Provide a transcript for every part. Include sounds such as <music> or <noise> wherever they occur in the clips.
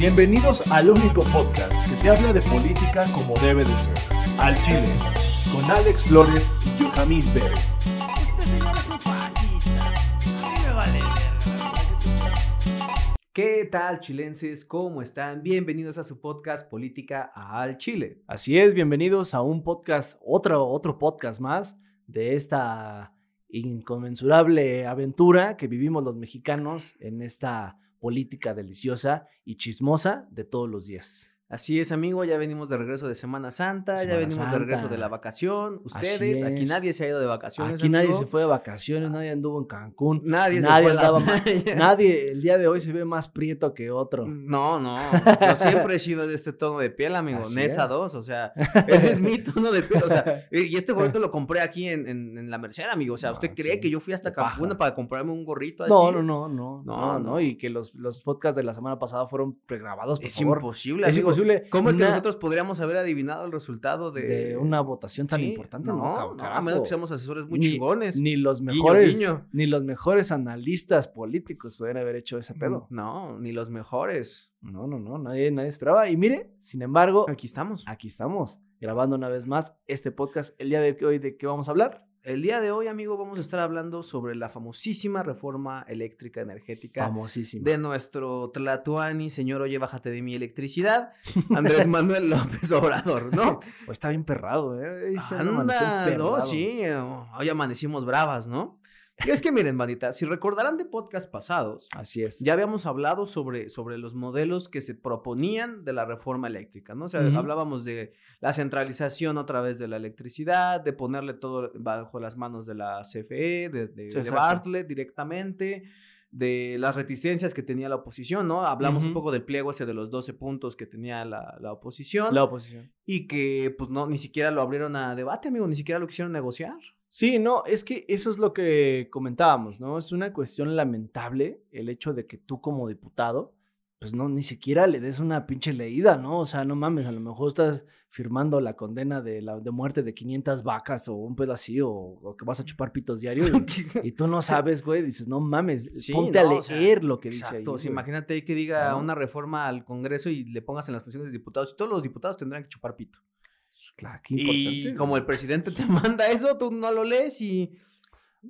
Bienvenidos al único podcast que te habla de política como debe de ser. Al Chile, con Alex Flores y Johamid Pérez. Este señor es un fascista. A mí me vale. ¿Qué tal, chilenses? ¿Cómo están? Bienvenidos a su podcast Política al Chile. Así es, bienvenidos a un podcast, otro, otro podcast más de esta inconmensurable aventura que vivimos los mexicanos en esta política deliciosa y chismosa de todos los días. Así es, amigo, ya venimos de regreso de Semana Santa, ya venimos de regreso de la vacación. Ustedes, aquí nadie se ha ido de vacaciones. Aquí nadie se fue de vacaciones, nadie anduvo en Cancún, Nadie, se fue andaba más- <laughs> nadie el día de hoy se ve más prieto que otro. No, no, yo siempre he sido de este tono de piel, amigo, Así Nesa es. 2, o sea, ese es mi tono de piel, o sea, <laughs> y este gorrito lo compré aquí en, en, en la Merced, amigo, o sea, No, ¿usted cree sí, que yo fui hasta paja. Cancún para comprarme un gorrito así? No, no, no, no, No, no, no. no, y que los, los podcasts de la semana pasada fueron pregrabados, por Es favor. imposible, Es amigo. imposible. ¿Cómo es que Una- nosotros podríamos haber adivinado el resultado de, de una votación tan Sí, importante, No, no, no, a menos que seamos asesores muy Ni- chingones. Ni los mejores, guiño. ni los mejores analistas políticos pueden haber hecho ese pedo. No, ni los mejores. No, no, no, nadie, nadie esperaba. Y mire, sin embargo, Aquí estamos. aquí estamos, grabando una vez más este podcast. El día de hoy, ¿de qué vamos a hablar? El día de hoy, amigo, vamos a estar hablando sobre la famosísima reforma eléctrica energética Famosísimo. de nuestro Tlatuani, señor, oye, bájate de mi electricidad, Andrés <laughs> Manuel López Obrador, ¿no? Pues está bien perrado, ¿eh? Anda, emperrado. no, sí, eh, hoy amanecimos bravas, ¿no? Es que miren, bandita, si recordarán de podcast pasados, Así es. ya habíamos hablado sobre, sobre los modelos que se proponían de la reforma eléctrica, ¿no? O sea, hablábamos de la centralización a través de la electricidad, de ponerle todo bajo las manos de la CFE, de, de, Sí, de exacto. Bartlett directamente, de las reticencias que tenía la oposición, ¿no? Hablamos un poco del pliego ese de los 12 puntos que tenía la, la oposición La oposición. y que, pues, no, ni siquiera lo abrieron a debate, amigo, ni siquiera lo quisieron negociar. Sí, no, es que eso es lo que comentábamos, ¿no? Es una cuestión lamentable el hecho de que tú como diputado, pues no, ni siquiera le des una pinche leída, ¿no? O sea, no mames, a lo mejor estás firmando la condena de, la, de muerte de 500 vacas o un pedo así, o, o que vas a chupar pitos diario y, <laughs> y tú no sabes, güey, dices, no mames, Sí, ponte no, a o sea, leer lo que dice ahí. Exacto, o sea, imagínate ahí que diga ¿No? una reforma al Congreso y le pongas en las funciones de diputados. y Todos los diputados tendrán que chupar pito. Claro, qué Y importante. como el presidente te <laughs> manda eso, tú no lo lees y...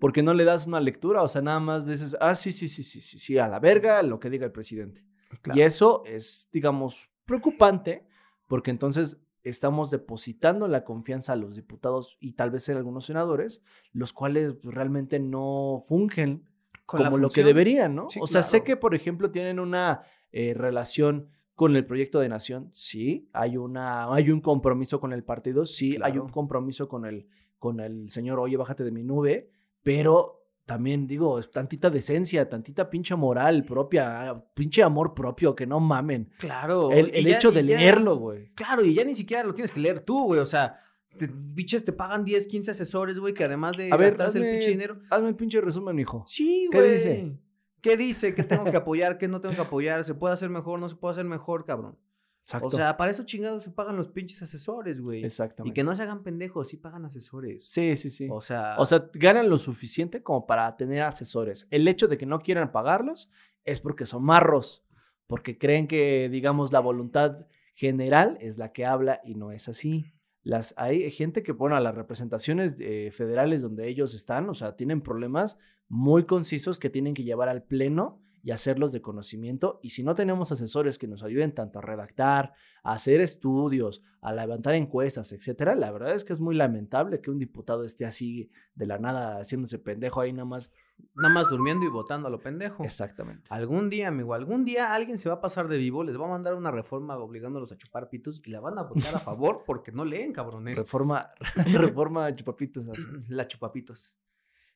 Porque no le das una lectura, o sea, nada más dices, ah, sí, sí, sí, sí, sí, sí, a la verga, lo que diga el presidente. Y eso es, digamos, preocupante, porque entonces estamos depositando la confianza a los diputados y tal vez en algunos senadores, los cuales pues, realmente no fungen Con como lo que deberían, ¿no? Sí, o sea, sé que, por ejemplo, tienen una eh, relación con el proyecto de nación, sí, hay, una, hay un compromiso con el partido, sí, hay un compromiso con el, con el señor, oye, bájate de mi nube, pero también digo, es tantita decencia, tantita pinche moral propia, pinche amor propio, que no mamen. Claro. El, el ya- hecho de ya- leerlo, güey. Claro, y ya ni siquiera lo tienes que leer tú, güey. O sea, te, biches te pagan 10, 15 asesores, güey, que además de A ver, gastarse el hazme- pinche dinero... Hazme el pinche resumen, hijo. Sí, ¿Qué güey. dice? ¿Qué dice? ¿Qué tengo que apoyar? ¿Qué no tengo que apoyar? ¿Se puede hacer mejor? ¿No se puede hacer mejor, cabrón? Exacto. O sea, para eso chingados se pagan los pinches asesores, güey. Y Exactamente. que no se hagan pendejos, sí pagan asesores. Sí, sí, sí. O sea, O sea, ganan lo suficiente como para tener asesores. El hecho de que no quieran pagarlos es porque son marros, porque creen que, digamos, la voluntad general es la que habla y no es así. Las, hay gente que, bueno, a las representaciones eh, federales donde ellos están, o sea, tienen problemas muy concisos que tienen que llevar al pleno y hacerlos de conocimiento. Y si no tenemos asesores que nos ayuden tanto a redactar, a hacer estudios, a levantar encuestas, etcétera, la verdad es que es muy lamentable que un diputado esté así de la nada haciéndose pendejo ahí nada más. nada más durmiendo y votando a lo pendejo. Exactamente. Algún día, amigo, algún día alguien se va a pasar de vivo, les va a mandar una reforma obligándolos a chupar pitos y la van a votar a favor porque no leen, cabrones. Reforma, <laughs> <laughs> reforma chupapitos así. La chupapitos.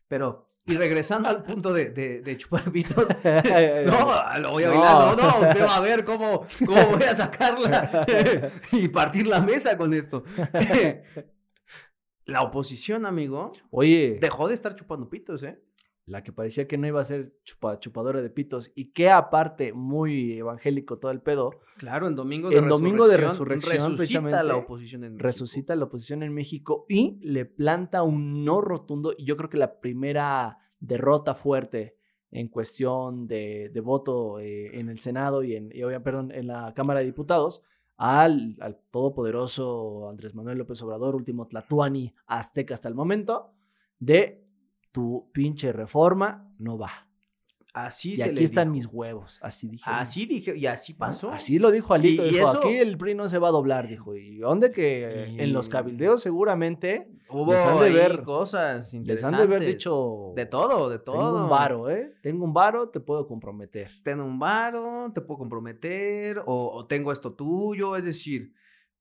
Pero, y regresando al punto de, de, de chupar <laughs> pitos, <laughs> no, lo voy a bailar, no, no, usted va a ver cómo, cómo voy a sacarla <laughs> y partir la mesa con esto. La oposición, amigo, Oye, dejó de estar chupando pitos, ¿eh? La que parecía que no iba a ser chupa- chupadora de pitos y que aparte muy evangélico todo el pedo, Claro, en domingo de En domingo de resurrección resurrección, resucita la oposición en México. resucita la oposición en México y le planta un no rotundo y yo creo que la primera derrota fuerte en cuestión de, de voto eh, en el Senado y en, y, perdón, en la Cámara de Diputados al, al todopoderoso Andrés Manuel López Obrador, último Tlatuani azteca hasta el momento, de tu pinche reforma no va. Así Y se aquí le están dijo. mis huevos, así dije. Así dije, y así pasó. Así lo dijo Alito. Y- y dijo, eso- aquí el PRI no se va a doblar, dijo. ¿Y dónde que Y- en los cabildeos seguramente Hubo les han de ver- cosas les interesantes. han de haber dicho... De todo, de todo. Tengo un varo, ¿eh? Tengo un varo, te puedo comprometer. Tengo un varo, te puedo comprometer, o, o tengo esto tuyo. Es decir,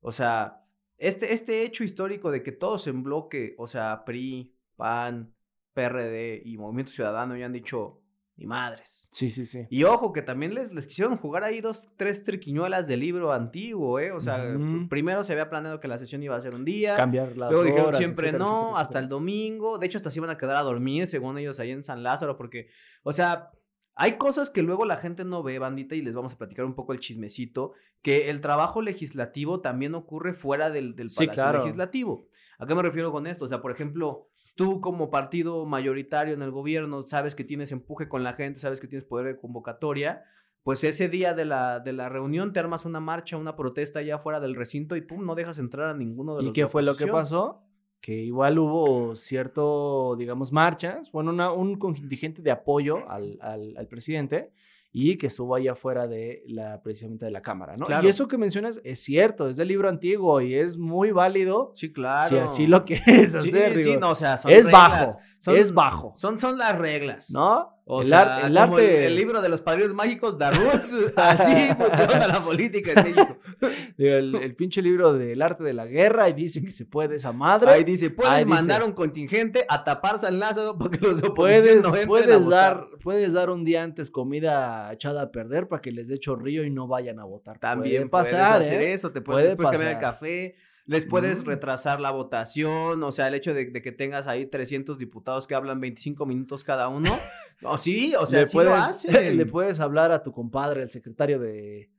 o sea, este, este hecho histórico de que todos en bloque, o sea, PRI, PAN, PRD y Movimiento Ciudadano ya han dicho, ni madres. Sí, sí, sí. Y ojo, que también les, les quisieron jugar ahí dos, tres triquiñuelas del libro antiguo, ¿eh? O sea, primero se había planeado que la sesión iba a ser un día. Cambiar las Luego dijeron horas, siempre etcétera, no, etcétera, hasta el domingo. De hecho, hasta se iban a quedar a dormir, según ellos, ahí en San Lázaro, porque, o sea, hay cosas que luego la gente no ve, bandita, y les vamos a platicar un poco el chismecito, que el trabajo legislativo también ocurre fuera del, del Sí, Palacio claro. Legislativo. ¿A qué me refiero con esto? O sea, por ejemplo, tú como partido mayoritario en el gobierno, sabes que tienes empuje con la gente, sabes que tienes poder de convocatoria, pues ese día de la, de la reunión te armas una marcha, una protesta allá fuera del recinto y pum, no dejas entrar a ninguno de los ¿Y qué fue lo que pasó? Que igual hubo cierto, digamos, marchas, bueno, una- un contingente de apoyo al, al- al presidente y que estuvo ahí afuera de la, precisamente de la Cámara, ¿no? Claro. Y eso que mencionas es cierto, es del libro antiguo y es muy válido Sí, claro. si así lo <laughs> quieres Sí, hacer, sí, digo, no, o sea, son es reglas, bajo, son- es bajo, Son, son las reglas. ¿no? O el, sea, ar- el como arte, el, libro de los padrinos mágicos, The Rules, <laughs> <laughs> así funciona la política en México. <laughs> el, el pinche libro del arte de la guerra y dice que se puede esa madre. Ahí dice, puedes Ahí dice. mandar un contingente a tapar San Lázaro para que los Puedes, no puedes, dar, puedes dar un día antes comida echada a perder para que les dé chorrillo y no vayan a votar. También Puede pasar, pasar, hacer ¿eh? eso, te Puede puedes después cambiar el café, les puedes Mm. retrasar la votación, o sea, el hecho de, de que tengas ahí 300 diputados que hablan 25 minutos cada uno, <laughs> no, sí, o sea, le, sí lo puedes, hacen. <laughs> le puedes hablar a tu compadre, el secretario de,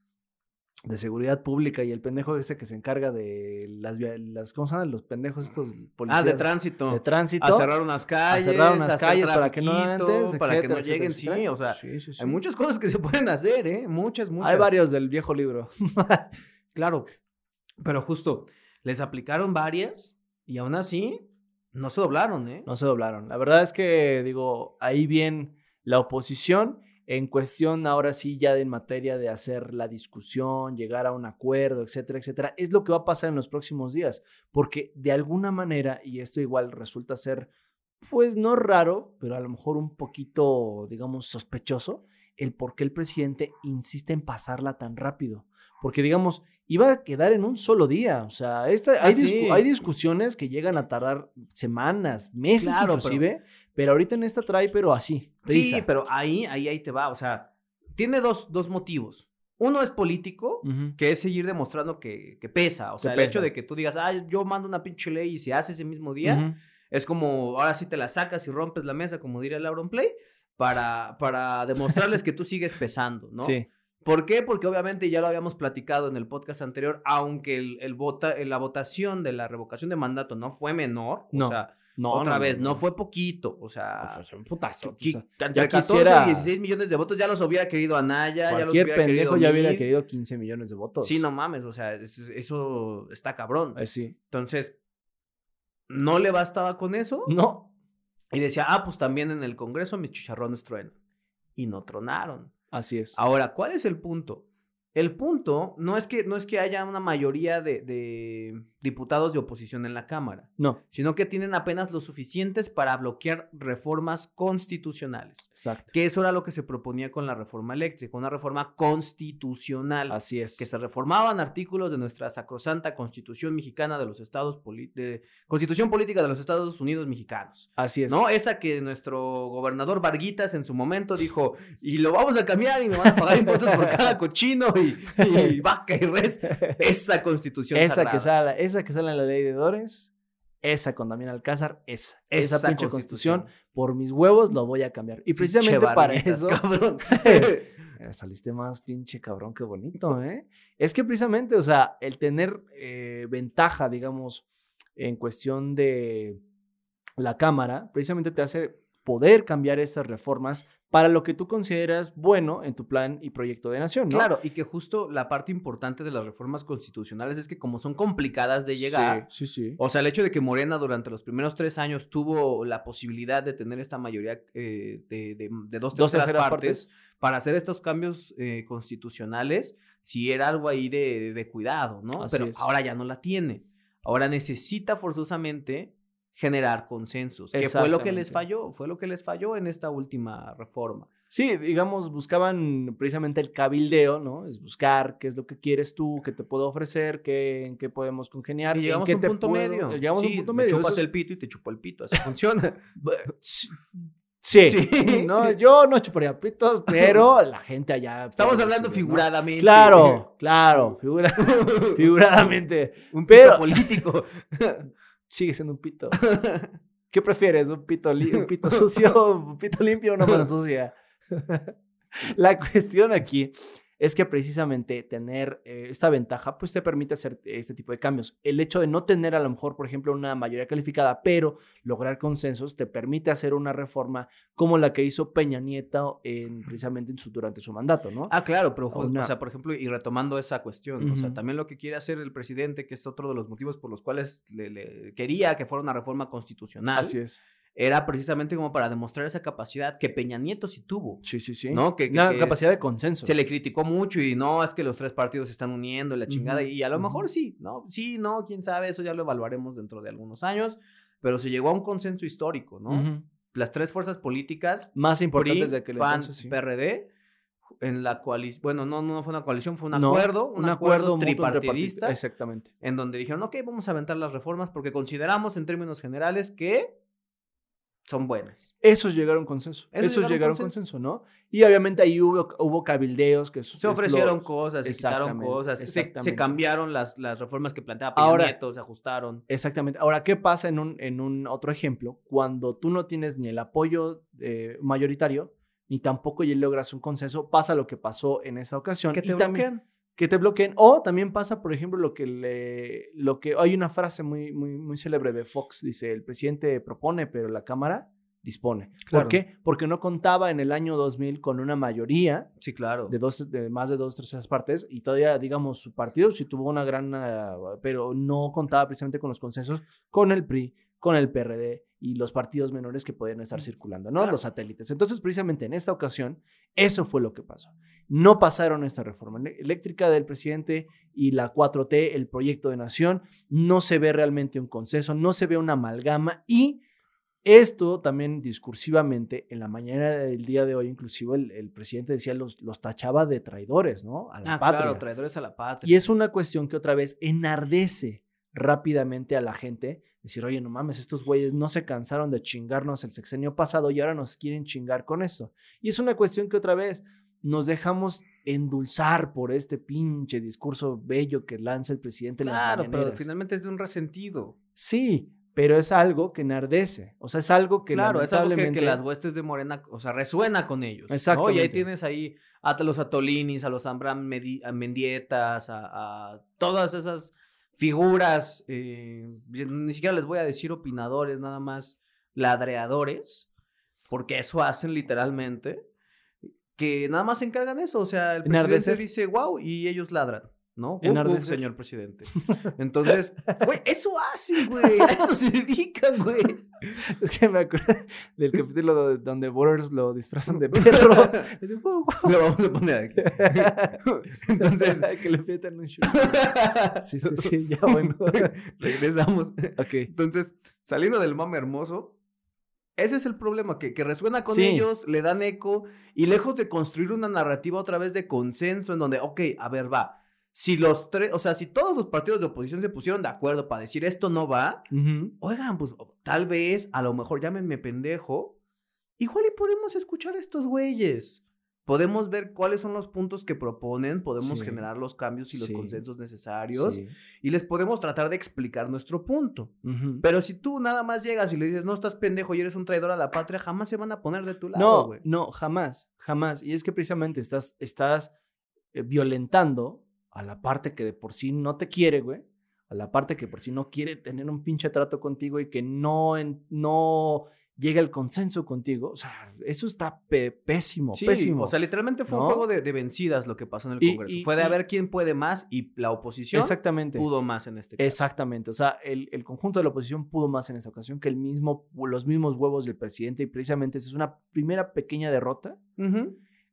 de Seguridad Pública y el pendejo ese que se encarga de las, las ¿cómo se llaman los pendejos estos policías? Ah, de tránsito. de tránsito. A cerrar unas calles. cerrar unas calles para que no antes, para que no lleguen, etcétera, sí, o sea, Sí, sí, sí. hay muchas cosas que se pueden hacer, ¿eh? Muchas, muchas. Hay varios del viejo libro. <laughs> Claro, pero justo, les aplicaron varias y aún así no se doblaron, ¿eh? No se doblaron. La verdad es que, digo, ahí bien la oposición en cuestión ahora sí ya en materia de hacer la discusión, llegar a un acuerdo, etcétera, etcétera, es lo que va a pasar en los próximos días, porque de alguna manera, y esto igual resulta ser, pues no raro, pero a lo mejor un poquito, digamos, sospechoso, el por qué el presidente insiste en pasarla tan rápido. Porque, digamos, iba a quedar en un solo día. O sea, esta, Ah, hay, discu- sí. hay discusiones que llegan a tardar semanas, meses Claro, inclusive, pero... ahorita en esta trae, pero así. Sí, pero ahí, ahí, ahí te va, o sea, tiene dos, dos motivos. Uno es político, que es seguir demostrando que, que pesa. O Que sea, el pesa. hecho de que tú digas, ah, yo mando una pinche ley y se hace ese mismo día, es como, ahora sí te la sacas y rompes la mesa, como diría Lauron Play, para, para demostrarles que tú sigues pesando, ¿no? Sí. ¿Por qué? Porque obviamente ya lo habíamos platicado en el podcast anterior, aunque el, el vota, la votación de la revocación de mandato no fue menor, No. o sea, No, otra no, vez, no, fue poquito, o sea, O sea, un putazo. qui- o sea, entre ya 14 quisiera- y 16 millones de votos ya los hubiera querido Anaya, ya los hubiera pendejo querido ya hubiera querido 15 millones de votos. Sí, no mames, o sea, es- eso está cabrón. Eh, sí. Entonces, no le bastaba con eso No. y decía, ah, pues también en el Congreso mis chicharrones truenan. Y no tronaron. Así es. Ahora, ¿cuál es el punto? El punto no es que, no es que haya una mayoría de, de diputados de oposición en la Cámara, No, sino que tienen apenas lo suficientes para bloquear reformas constitucionales. exacto. Que eso era lo que se proponía con la reforma eléctrica, una reforma constitucional. Así es. que se reformaban artículos de nuestra sacrosanta Constitución Mexicana de los Estados de Constitución Política de los Estados Unidos Mexicanos. Así es. ¿No? Esa que nuestro gobernador Varguitas en su momento dijo, y lo vamos a cambiar y me van a pagar impuestos por cada <laughs> cochino y, y <laughs> vaca y res. Esa constitución esa sagrada. que sale, esa que sale en la ley de Dores, esa con Damián Alcázar, esa, esa, Esa pinche constitución. constitución, por mis huevos lo voy a cambiar. Y precisamente Pinche para eso, cabrón. <laughs> <laughs> Eh, saliste más pinche cabrón, qué bonito, ¿eh? Es que precisamente, o sea, el tener eh, ventaja, digamos, en cuestión de la Cámara, precisamente te hace poder cambiar estas reformas para lo que tú consideras bueno en tu plan y proyecto de nación, ¿no? Claro, y que justo la parte importante de las reformas constitucionales es que como son complicadas de llegar, Sí, sí, sí. O sea, el hecho de que Morena durante los primeros tres años tuvo la posibilidad de tener esta mayoría eh, de, de- de dos, Dos terceras terceras partes, para hacer estos cambios eh, constitucionales, sí era algo ahí de, de cuidado, ¿no? Así Pero es. ahora ya no la tiene. Ahora necesita forzosamente generar consensos, que fue lo que les falló, fue lo que les falló en esta última reforma. Sí, digamos, buscaban precisamente el cabildeo, ¿no? Es buscar qué es lo que quieres tú, qué te puedo ofrecer, qué, en qué podemos congeniar. Y llegamos a un punto puedo- medio. Llegamos a un punto me medio. chupas es- el pito y te chupo el pito, así <laughs> funciona. <laughs> Sí, Sí. <laughs> No, yo no chuparía pitos, pero la gente allá. Estamos puede hablando figuradamente. Claro, claro, figura, figuradamente. Un Pero- político. Sigue siendo un pito. <laughs> ¿Qué prefieres? ¿Un pito, un pito sucio, <laughs> un pito limpio o una mano sucia? <laughs> La cuestión aquí es que precisamente tener eh, esta ventaja pues te permite hacer este tipo de cambios. El hecho de no tener a lo mejor, por ejemplo, una mayoría calificada, pero lograr consensos te permite hacer una reforma como la que hizo Peña Nieto en, precisamente en su, durante su mandato, ¿no? Ah, claro, pero, Una- o sea, por ejemplo, y retomando esa cuestión, o sea, también lo que quiere hacer el presidente, que es otro de los motivos por los cuales le, le quería que fuera una reforma constitucional, Así es. Era precisamente como para demostrar esa capacidad que Peña Nieto sí tuvo. Sí, sí, sí. ¿No? Que- que- Una que capacidad es- de consenso. Se le criticó mucho y no, es que los tres partidos se están uniendo la chingada, y a lo mejor sí, ¿no? Sí, no, quién sabe, eso ya lo evaluaremos dentro de algunos años, pero se llegó a un consenso histórico, ¿no? Las tres fuerzas políticas Más importantes PRI, de aquel PAN, entonces, sí. PRD, en la coalición, bueno, no, no fue una coalición, fue un No, acuerdo, un, acuerdo, entre tripartidista. Exactamente. en donde dijeron, ok, vamos a aventar las reformas porque consideramos en términos generales que son buenas. Esos llegaron a un consenso. Esos Esos llegaron a un consenso. consenso, ¿no? Y obviamente ahí hubo, hubo cabildeos que Se ofrecieron cosas. cosas, se quitaron cosas, se, cambiaron las, las reformas que planteaba Peña Ahora- Nieto, se ajustaron. Exactamente. Ahora, ¿qué pasa en un, en un otro ejemplo? Cuando tú no tienes ni el apoyo eh, mayoritario, ni tampoco ya logras un consenso, pasa lo que pasó en esta ocasión. Que y te también-. Que te bloqueen. O también pasa, por ejemplo, lo que le, lo que hay una frase muy, muy, muy célebre de Fox, dice, el presidente propone, pero la Cámara dispone. Claro. ¿Por qué? Porque no contaba en el año 2000 con una mayoría Sí, claro. de, dos, de más de dos terceras partes y todavía, digamos, su partido sí tuvo una gran, ah, pero no contaba precisamente con los consensos con el PRI, con el PRD y los partidos menores que podían estar circulando, ¿no? Claro. Los satélites. Entonces, precisamente en esta ocasión, eso fue lo que pasó. No pasaron esta reforma eléctrica del presidente y la 4T, el proyecto de nación, no se ve realmente un consenso, no se ve una amalgama y esto también discursivamente, en la mañana del día de hoy, inclusive el, el presidente decía, los, los tachaba de traidores, ¿no? A la ah, patria. claro, traidores a la patria. y es una cuestión que otra vez enardece rápidamente a la gente. Decir, oye, no mames, estos güeyes no se cansaron de chingarnos el sexenio pasado y ahora nos quieren chingar con esto. Y es una cuestión que otra vez nos dejamos endulzar por este pinche discurso bello que lanza el presidente en las Claro, pero finalmente es de un resentido. Sí, pero es algo que enardece. O sea, es algo que claro, es algo que, las huestes de Morena, o sea, resuena con ellos. ¿no? Y ahí tienes ahí a los Atolinis, a los Ambram Mendietas, a, a todas esas figuras, eh, ni siquiera les voy a decir opinadores, nada más ladreadores, porque eso hacen literalmente, que nada más se encargan eso, o sea, el presidente Enardecer. dice wow y ellos ladran. ¿No? Uf, Enardecer. señor presidente. <laughs> Entonces, güey, eso hacen, güey. A eso se dedican, güey. <laughs> Es que me acuerdo del capítulo do- donde Borders lo disfrazan de <laughs> perro. Lo vamos a poner aquí. Entonces, que le metan un shoot. Sí, sí, sí, ya bueno. regresamos. Ok. Entonces, saliendo del mame hermoso, ese es el problema, que, que resuena con Sí. ellos, le dan eco, y lejos de construir una narrativa otra vez de consenso, en donde, ok, a ver, va. Si los tres, o sea, si todos los partidos de oposición se pusieron de acuerdo para decir esto no va, oigan, pues tal vez, a lo mejor llámenme pendejo, igual y podemos escuchar a estos güeyes. Podemos ver cuáles son los puntos que proponen, podemos Sí. generar los cambios y los Sí. consensos necesarios Sí. y les podemos tratar de explicar nuestro punto. Pero si tú nada más llegas y le dices, no estás pendejo y eres un traidor a la patria, jamás se van a poner de tu lado, No, no, jamás, jamás. Y es que precisamente estás, estás eh, violentando a la parte que de por sí no te quiere, güey. A la parte que por sí no quiere tener un pinche trato contigo y que no, en- no llega el consenso contigo. O sea, eso está pésimo, Sí, pésimo. o sea, literalmente fue un juego de, de vencidas lo que pasó en el Y- Congreso. y- fue de a y- ver quién puede más y la oposición Exactamente. pudo más en este caso. Exactamente, o sea, el, el conjunto de la oposición pudo más en esta ocasión que el mismo, los mismos huevos del presidente y precisamente esa es una primera pequeña derrota.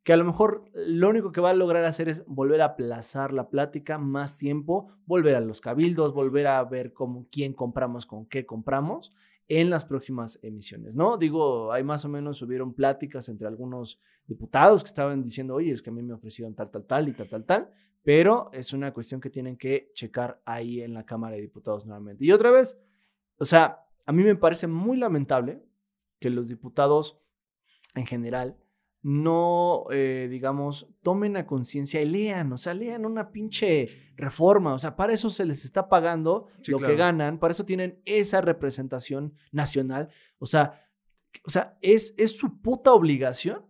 Que a lo mejor lo único que va a lograr hacer es volver a aplazar la plática más tiempo, volver a los cabildos, volver a ver cómo, quién compramos, con qué compramos en las próximas emisiones, ¿no? Digo, hay más o menos, hubieron pláticas entre algunos diputados que estaban diciendo, oye, es que a mí me ofrecieron tal, tal, tal y tal, tal, tal, pero es una cuestión que tienen que checar ahí en la Cámara de Diputados nuevamente. Y otra vez, o sea, a mí me parece muy lamentable que los diputados en general no, eh, digamos, tomen a conciencia y lean, o sea, lean una pinche reforma, o sea, para eso se les está pagando Sí, lo claro. que ganan, para eso tienen esa representación nacional, o sea, o sea, es, es su puta obligación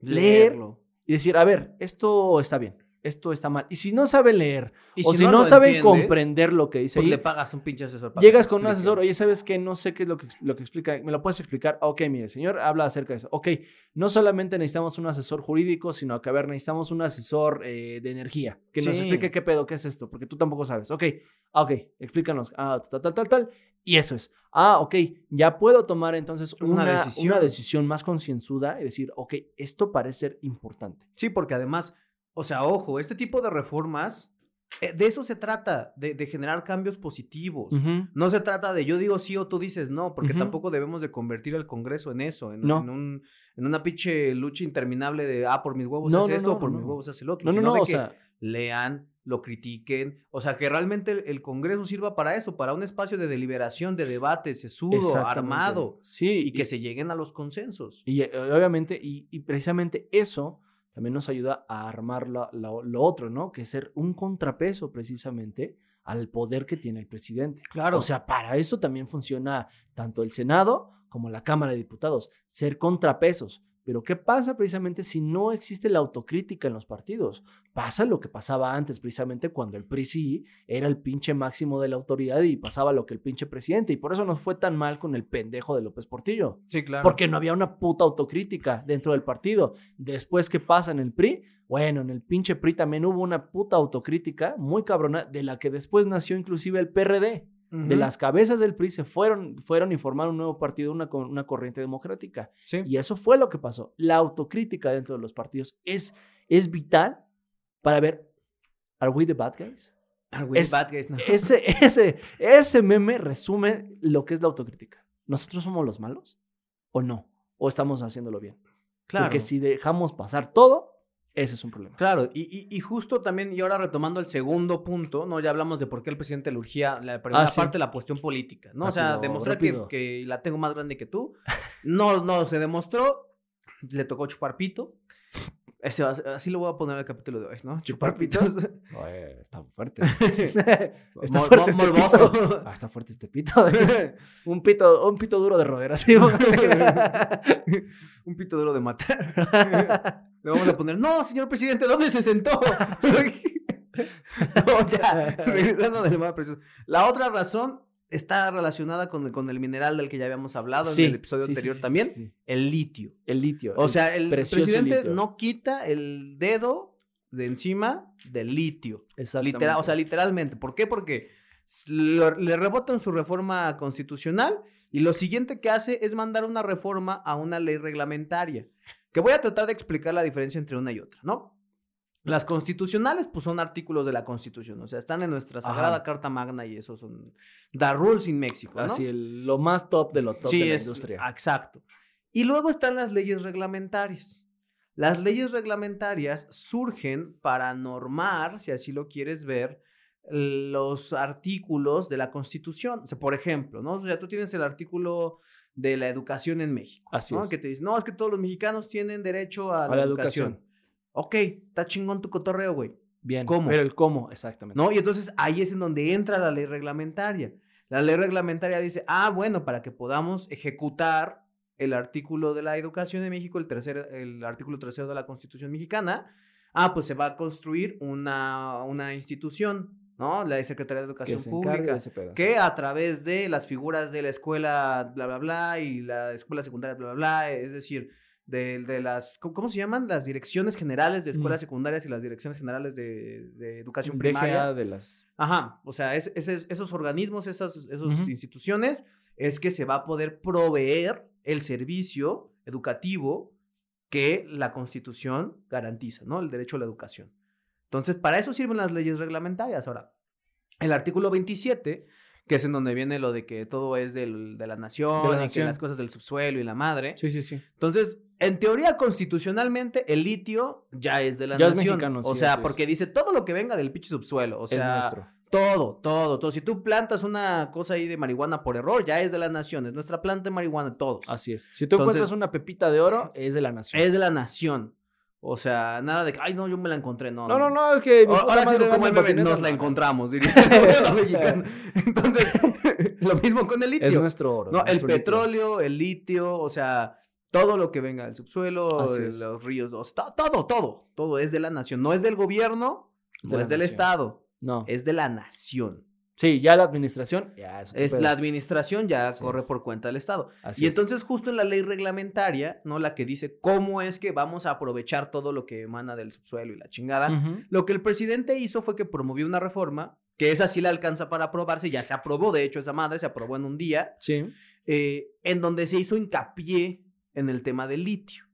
leer Leerlo. y decir, a ver, esto está bien, esto está mal. Y si no saben leer Y o si, no, lo saben comprender lo que dice pues ahí, le pagas un pinche asesor. para Llegas con un asesor, oye, ¿sabes qué? No sé qué es lo que, lo que explica. ¿Me lo puedes explicar? Ok, mire, señor, habla acerca de eso. Ok, no solamente necesitamos un asesor jurídico, sino que, a ver, necesitamos un asesor eh, de energía que nos explique qué pedo, qué es esto, porque tú tampoco sabes. Ok, ah, ok, explícanos. Ah, tal, tal, tal, tal. Y eso es. Ah, ok, ya puedo tomar entonces Una una, una decisión. decisión. más concienzuda y decir, ok, esto parece ser importante. Sí, porque además, o sea, ojo, este tipo de reformas, eh, de eso se trata, de, de generar cambios positivos. No se trata de yo digo sí o tú dices no, porque tampoco debemos de convertir el Congreso en eso, en, No. en un, en una pinche lucha interminable de, ah, por mis huevos No, hace no, esto, no, o por no, mis no. huevos hace el otro. No, no, sino no, de o que sea, lean, lo critiquen, o sea, que realmente el, el Congreso sirva para eso, para un espacio de deliberación, de debate, sesudo, armado, Sí, y que se lleguen a los consensos. Y eh, obviamente, y, y precisamente eso también nos ayuda a armar lo, lo- lo otro, ¿no? Que es ser un contrapeso precisamente al poder que tiene el presidente. Claro. O sea, para eso también funciona tanto el Senado como la Cámara de Diputados, ser contrapesos. Pero ¿qué pasa precisamente si no existe la autocrítica en los partidos? Pasa lo que pasaba antes, precisamente cuando el PRI sí era el pinche máximo de la autoridad y pasaba lo que el pinche presidente. Y por eso nos fue tan mal con el pendejo de López Portillo. sí, claro. Porque no había una puta autocrítica dentro del partido. Después, ¿qué pasa en el PRI? Bueno, en el pinche PRI también hubo una puta autocrítica muy cabrona, de la que después nació inclusive el PRD. De las cabezas del PRI se fueron, fueron y formaron un nuevo partido, una, una corriente democrática. Sí. Y eso fue lo que pasó. La autocrítica dentro de los partidos es, es vital para ver, ¿are we the bad guys? Are we es- bad guys <laughs> now? Ese, ese, ese meme resume lo que es la autocrítica. ¿Nosotros somos los malos? ¿O no? ¿O estamos haciéndolo bien? Claro. Porque si dejamos pasar todo, ese es un problema. Claro, y, y- y justo también, y ahora retomando el segundo punto, ¿no? Ya hablamos de por qué el presidente le urgía la primera Ah, sí. parte, la cuestión política, ¿no? o sea, Rápido, demostrar que, rápido. que la tengo más grande que tú. <laughs> No, no se demostró. Le tocó chupar pito. Ese así lo voy a poner al capítulo de hoy, ¿no? Chupar pitos. <laughs> está fuerte. <laughs> Mol- fuerte este morboso. pito. Ah, está fuerte este pito. un pito, un pito duro de roder, así. Un pito duro de matar. Le vamos a poner, no, señor presidente, ¿dónde se sentó? <laughs> no, ya, regresando del tema preciso. La otra razón está relacionada con el, con el mineral del que ya habíamos hablado Sí, en el episodio sí, anterior sí, también, el litio. El litio. O el sea, el precioso presidente litio. no quita el dedo de encima del litio. Exactamente. Literal, o sea, literalmente. ¿Por qué? Porque lo- le rebotan su reforma constitucional y lo siguiente que hace es mandar una reforma a una ley reglamentaria. Que voy a tratar de explicar la diferencia entre una y otra, ¿no? Las constitucionales, pues son artículos de la Constitución, o sea, están en nuestra Ajá. Sagrada Carta Magna y esos son the rules in México, ¿no? Así, el- lo más top de lo top sí, de la es, industria. Exacto. Y luego están las leyes reglamentarias. Las leyes reglamentarias surgen para normar, si así lo quieres ver, los artículos de la Constitución. O sea, por ejemplo, ¿no? O sea, tú tienes el artículo de la educación en México. Así ¿no? es. Que te dice, no, es que todos los mexicanos tienen derecho a la, A la educación. educación. Ok, está chingón tu cotorreo, güey. Bien. ¿cómo? Pero el cómo, exactamente. ¿No? Y entonces ahí es en donde entra la ley reglamentaria. La ley reglamentaria dice, ah, bueno, para que podamos ejecutar el artículo de la educación en México, el, tercer, el artículo tercero de la Constitución mexicana, ah, pues se va a construir una, una institución, ¿no? La Secretaría de Educación Pública. de. Que a través de las figuras de la escuela, bla, bla, bla, y la escuela secundaria, bla, bla, bla, es decir, de, de las, ¿cómo, se llaman? Las direcciones generales de escuelas Mm. secundarias y las direcciones generales de, de educación primaria. de las... Ajá, o sea, es- es- esos organismos, esas Ujú. instituciones, es que se va a poder proveer el servicio educativo que la Constitución garantiza, ¿no? El derecho a la educación. Entonces, para eso sirven las leyes reglamentarias. Ahora, el artículo 27, que es en donde viene lo de que todo es del- de la nación, De la y que las cosas del subsuelo y la madre. Sí, sí, sí. Entonces, en teoría, constitucionalmente, el litio ya es de la Ya es nación. mexicano, o sí, sea, es. porque dice todo lo que venga del pinche subsuelo. O sea, es nuestro. todo, todo, todo. Si tú plantas una cosa ahí de marihuana por error, ya es de la nación. Es nuestra planta de marihuana, todos. Así es. Si tú Entonces- encuentras una pepita de oro, es de la nación. Es de la nación. O sea, nada de que, ay, no, yo me la encontré. No, No, no, no, es que. mi Ahora sí, como el patineta, nos la encontramos, diría <laughs> el gobierno mexicano. <laughs> Entonces, <laughs> lo mismo con el litio. Es nuestro oro. No, el litio. petróleo, el litio, o sea, todo lo que venga del subsuelo, el- los ríos, o sea, to- todo, todo, todo es de la nación. No es del gobierno, De no es del. Estado, No. es de la nación. Sí, ya la administración. Ya, eso Es la administración ya Así corre es. por cuenta del Estado. Así y es. entonces justo en la ley reglamentaria, ¿no? La que dice cómo es que vamos a aprovechar todo lo que emana del subsuelo y la chingada. Lo que el presidente hizo fue que promovió una reforma, que esa sí la alcanza para aprobarse, ya se aprobó, de hecho, esa madre se aprobó en un día, Sí. eh, en donde se hizo hincapié en el tema del litio.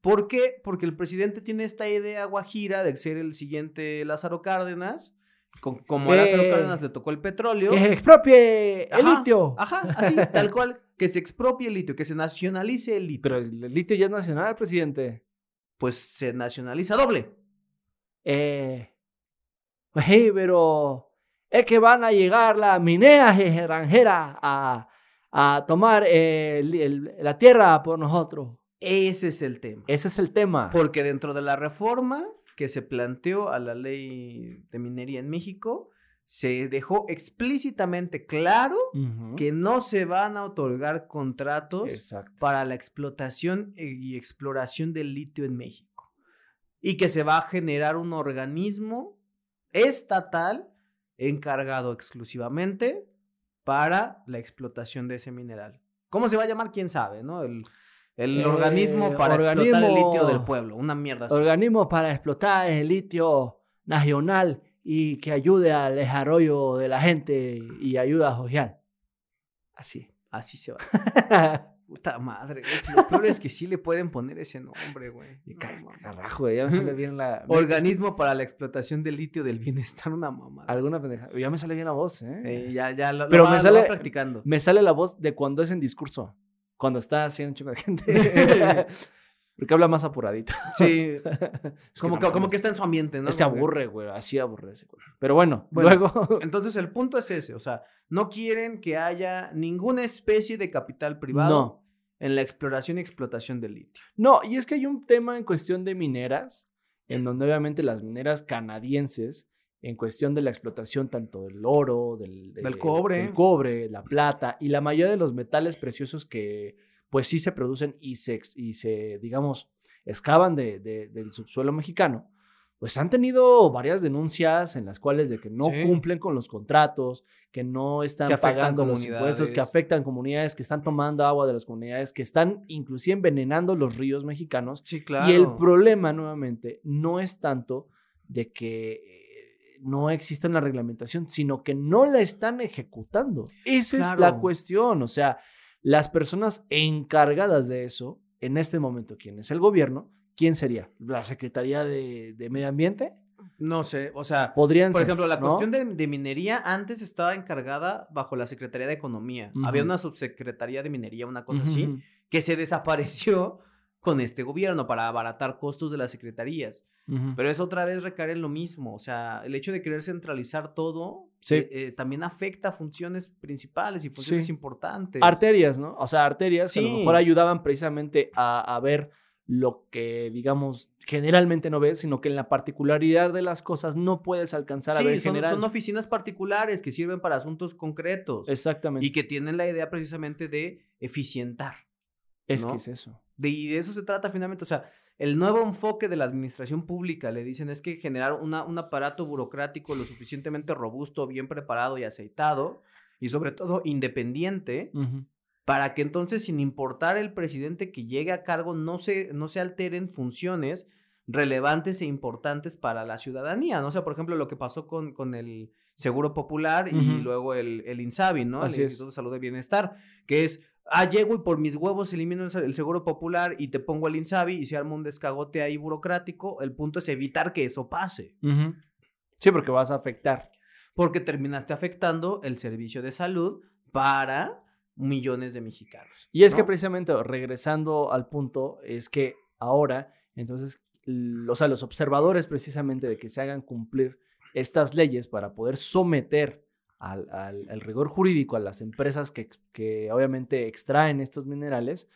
¿Por qué? Porque el presidente tiene esta idea guajira de ser el siguiente Lázaro Cárdenas. Con- como a Lázaro Cárdenas le tocó el petróleo. Que se expropie el Ajá, litio. Ajá, así, <laughs> tal cual. Que se expropie el litio, que se nacionalice el litio. Pero el litio ya es nacional, presidente. Pues se nacionaliza doble. Eh. Sí, pero. Es que van a llegar las mineras extranjeras a, a tomar eh, el- el- la tierra por nosotros. Ese es el tema. Ese es el tema. Porque dentro de la reforma que se planteó a la ley de minería en México, se dejó explícitamente claro que no se van a otorgar contratos Exacto. para la explotación y exploración del litio en México. Y que se va a generar un organismo estatal encargado exclusivamente para la explotación de ese mineral. ¿Cómo se va a llamar? ¿Quién sabe? ¿no? El, el Eh, organismo para explotar el litio del pueblo. Una mierda así. Organismo para explotar el litio nacional y que ayude al desarrollo de la gente y ayuda social. Así. Así se va. <laughs> Puta madre, güey. Lo peor es que sí le pueden poner ese nombre, güey. No. Carajo, güey, ya me sale bien la. <laughs> Organismo para la explotación del litio del bienestar, una mamada. Alguna pendeja. Ya me sale bien la voz, ¿eh? Eh, ya, ya, lo, lo Pero va- me lo sale- va practicando. Me sale la voz de cuando es en discurso. Cuando está haciendo un chico de gente. <laughs> Porque habla más apuradito. Sí, <laughs> Es como, no que, como mames. que está en su ambiente, ¿no? Este que- aburre, güey. Así aburre ese güey. Pero bueno, Bueno. luego. <laughs> Entonces el punto es ese, o sea, no quieren que haya ninguna especie de capital privado No. en la exploración y explotación del litio. No, y es que hay un tema en cuestión de mineras, en donde obviamente las mineras canadienses, en cuestión de la explotación tanto del oro, del, de- Del cobre. del cobre, la plata y la mayoría de los metales preciosos que pues sí se producen y se, y se digamos, excavan de- de- del subsuelo mexicano, pues han tenido varias denuncias en las cuales de que no Sí. cumplen con los contratos, que no están Que pagando los impuestos, que afectan comunidades, que están tomando agua de las comunidades, que están inclusive envenenando los ríos mexicanos. Sí, claro. Y el problema nuevamente no es tanto de que no existe una reglamentación, sino que no la están ejecutando. Esa es la cuestión. O sea, las personas encargadas de eso, en este momento, ¿quién es el gobierno? ¿Quién sería? ¿La Secretaría de, de Medio Ambiente? No sé, o sea, Podrían por ser, ejemplo, la ¿no? cuestión de, de minería antes estaba encargada bajo la Secretaría de Economía. Había una subsecretaría de minería, una cosa así, que se desapareció con este gobierno para abaratar costos de las secretarías. Ujú. Pero es otra vez recaer en lo mismo. O sea, el hecho de querer centralizar todo Sí. eh, eh, también afecta funciones principales y funciones Sí. importantes. Arterias, ¿no? O sea, arterias que a lo Sí. mejor ayudaban precisamente a, a ver lo que, digamos, generalmente no ves, sino que en la particularidad de las cosas no puedes alcanzar a ver Sí, son, general. son oficinas particulares que sirven para asuntos concretos Exactamente. y que tienen la idea precisamente de eficientar. es ¿no? que es eso. De, y de eso se trata finalmente. O sea, el nuevo enfoque de la administración pública, le dicen, es que generar una, un aparato burocrático lo suficientemente robusto, bien preparado y aceitado, y sobre todo independiente, para que entonces, sin importar el presidente que llegue a cargo, no se, no se alteren funciones relevantes e importantes para la ciudadanía, ¿no? O sea, por ejemplo, lo que pasó con, con el Seguro Popular y luego el, el INSABI, ¿no? Así el es. Instituto de Salud de Bienestar, que es, ah, llego y por mis huevos elimino el, Seguro Popular y te pongo el INSABI y se arma un descagote ahí burocrático, el punto es evitar que eso pase. Sí, porque vas a afectar. porque terminaste afectando el servicio de salud para millones de mexicanos. Y es que precisamente, regresando al punto, es que ahora, entonces, o sea, los observadores precisamente de que se hagan cumplir estas leyes para poder someter al, al- al rigor jurídico a las empresas que, que obviamente extraen estos minerales,